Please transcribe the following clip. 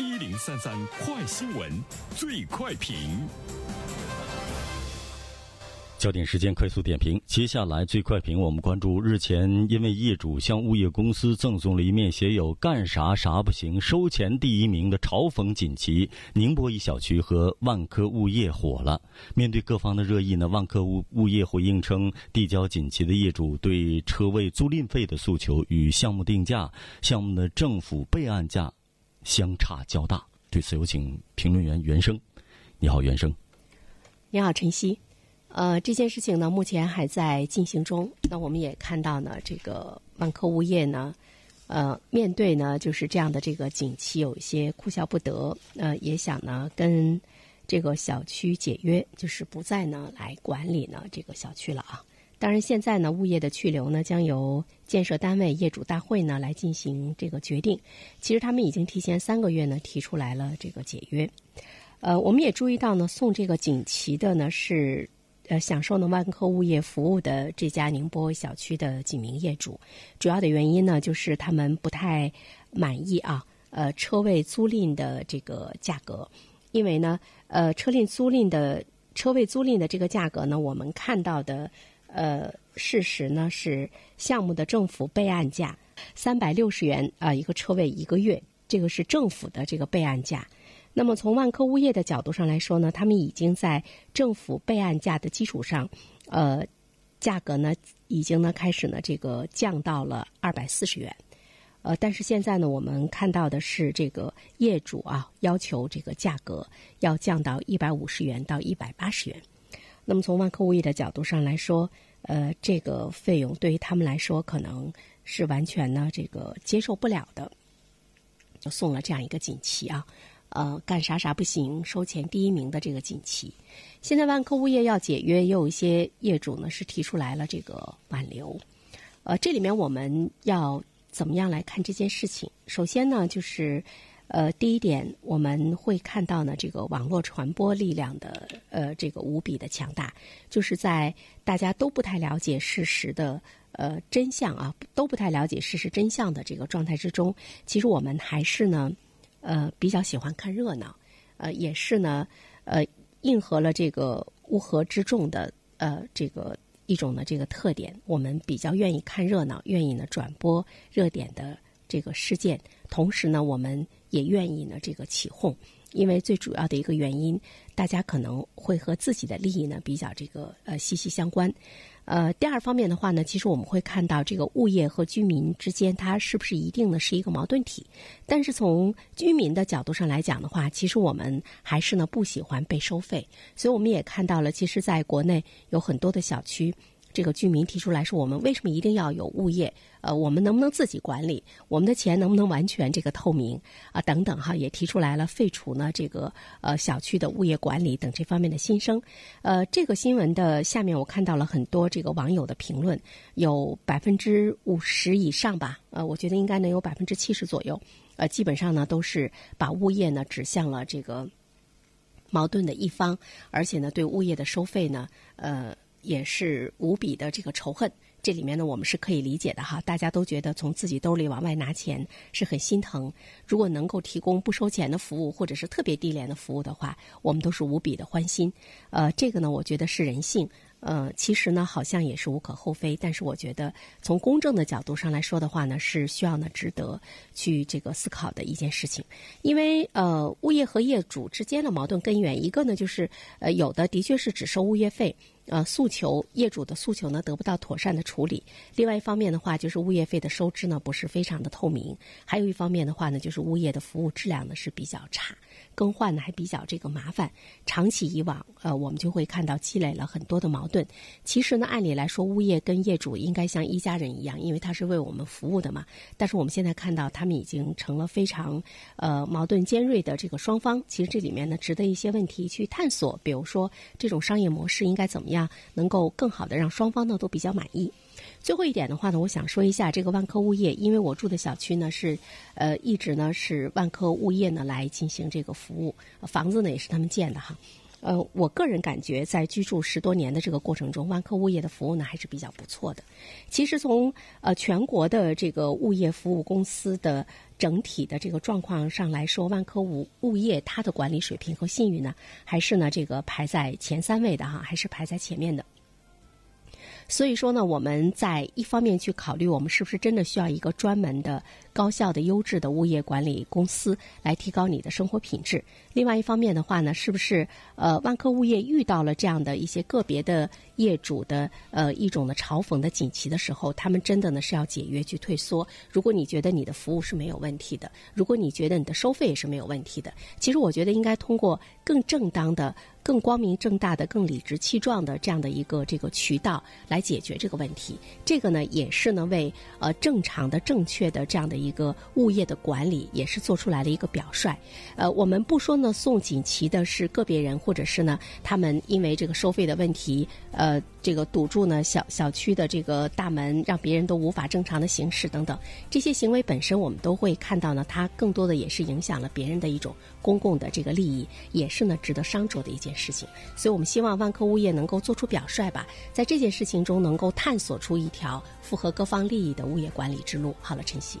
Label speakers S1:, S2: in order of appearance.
S1: 一零三三快新闻，最快评。
S2: 焦点时间快速点评，接下来最快评，我们关注日前因为业主向物业公司赠送了一面写有“干啥啥不行，收钱第一名”的嘲讽锦旗，宁波一小区和万科物业火了。面对各方的热议呢，万科物物业回应称，递交锦旗的业主对车位租赁费的诉求与项目定价、项目的政府备案价相差较大。对此，有请评论员袁生。你好，袁生。
S3: 你好，晨曦。呃，这件事情呢，目前还在进行中。那我们也看到呢，这个万科物业呢，呃，面对呢就是这样的这个景气，有一些哭笑不得。呃，也想呢跟这个小区解约，就是不再呢来管理呢这个小区了啊。当然，现在呢物业的去留呢将由建设单位业主大会呢来进行这个决定。其实他们已经提前三个月呢提出来了这个解约。呃，我们也注意到呢，送这个锦旗的呢是。呃，享受呢万科物业服务的这家宁波小区的几名业主，主要的原因呢，就是他们不太满意啊，呃，车位租赁的这个价格，因为呢，呃，车赁租赁的车位租赁的这个价格呢，我们看到的呃事实呢是项目的政府备案价三百六十元啊一个车位一个月，这个是政府的这个备案价。那么从万科物业的角度上来说呢，他们已经在政府备案价的基础上，呃，价格呢已经呢开始呢这个降到了二百四十元，呃，但是现在呢我们看到的是这个业主啊要求这个价格要降到一百五十元到一百八十元。那么从万科物业的角度上来说，呃，这个费用对于他们来说可能是完全呢这个接受不了的，就送了这样一个锦旗啊。呃，干啥啥不行，收钱第一名的这个锦旗。现在万科物业要解约，也有一些业主呢是提出来了这个挽留。呃，这里面我们要怎么样来看这件事情？首先呢，就是呃，第一点，我们会看到呢，这个网络传播力量的呃这个无比的强大，就是在大家都不太了解事实的呃真相啊，都不太了解事实真相的这个状态之中，其实我们还是呢。呃，比较喜欢看热闹，呃，也是呢，呃，应和了这个乌合之众的呃这个一种的这个特点，我们比较愿意看热闹，愿意呢转播热点的这个事件，同时呢，我们也愿意呢这个起哄，因为最主要的一个原因，大家可能会和自己的利益呢比较这个呃息息相关。呃，第二方面的话呢，其实我们会看到这个物业和居民之间，它是不是一定呢是一个矛盾体？但是从居民的角度上来讲的话，其实我们还是呢不喜欢被收费，所以我们也看到了，其实在国内有很多的小区。这个居民提出来说：“我们为什么一定要有物业？呃，我们能不能自己管理？我们的钱能不能完全这个透明啊？等等哈，也提出来了废除呢这个呃小区的物业管理等这方面的心声。呃，这个新闻的下面我看到了很多这个网友的评论，有百分之五十以上吧，呃，我觉得应该能有百分之七十左右，呃，基本上呢都是把物业呢指向了这个矛盾的一方，而且呢对物业的收费呢，呃。”也是无比的这个仇恨，这里面呢我们是可以理解的哈。大家都觉得从自己兜里往外拿钱是很心疼。如果能够提供不收钱的服务，或者是特别低廉的服务的话，我们都是无比的欢心。呃，这个呢，我觉得是人性。呃，其实呢，好像也是无可厚非。但是我觉得从公正的角度上来说的话呢，是需要呢值得去这个思考的一件事情。因为呃，物业和业主之间的矛盾根源，一个呢就是呃有的的确是只收物业费。呃，诉求业主的诉求呢得不到妥善的处理。另外一方面的话，就是物业费的收支呢不是非常的透明。还有一方面的话呢，就是物业的服务质量呢是比较差，更换呢还比较这个麻烦。长期以往，呃，我们就会看到积累了很多的矛盾。其实呢，按理来说，物业跟业主应该像一家人一样，因为他是为我们服务的嘛。但是我们现在看到，他们已经成了非常呃矛盾尖锐的这个双方。其实这里面呢，值得一些问题去探索。比如说，这种商业模式应该怎么样？能够更好的让双方呢都比较满意。最后一点的话呢，我想说一下这个万科物业，因为我住的小区呢是，呃，一直呢是万科物业呢来进行这个服务，房子呢也是他们建的哈。呃，我个人感觉，在居住十多年的这个过程中，万科物业的服务呢还是比较不错的。其实从呃全国的这个物业服务公司的整体的这个状况上来说，万科物物业它的管理水平和信誉呢，还是呢这个排在前三位的哈，还是排在前面的。所以说呢，我们在一方面去考虑，我们是不是真的需要一个专门的、高效的、优质的物业管理公司来提高你的生活品质。另外一方面的话呢，是不是呃万科物业遇到了这样的一些个别的业主的呃一种的嘲讽的锦旗的时候，他们真的呢是要解约去退缩？如果你觉得你的服务是没有问题的，如果你觉得你的收费也是没有问题的，其实我觉得应该通过更正当的。更光明正大的、更理直气壮的这样的一个这个渠道来解决这个问题，这个呢也是呢为呃正常的、正确的这样的一一个物业的管理也是做出来了一个表率。呃，我们不说呢送锦旗的是个别人，或者是呢他们因为这个收费的问题，呃，这个堵住呢小小区的这个大门，让别人都无法正常的行驶等等，这些行为本身我们都会看到呢，它更多的也是影响了别人的一种公共的这个利益，也是呢值得商酌的一件。事情，所以我们希望万科物业能够做出表率吧，在这件事情中能够探索出一条符合各方利益的物业管理之路。好了，晨曦，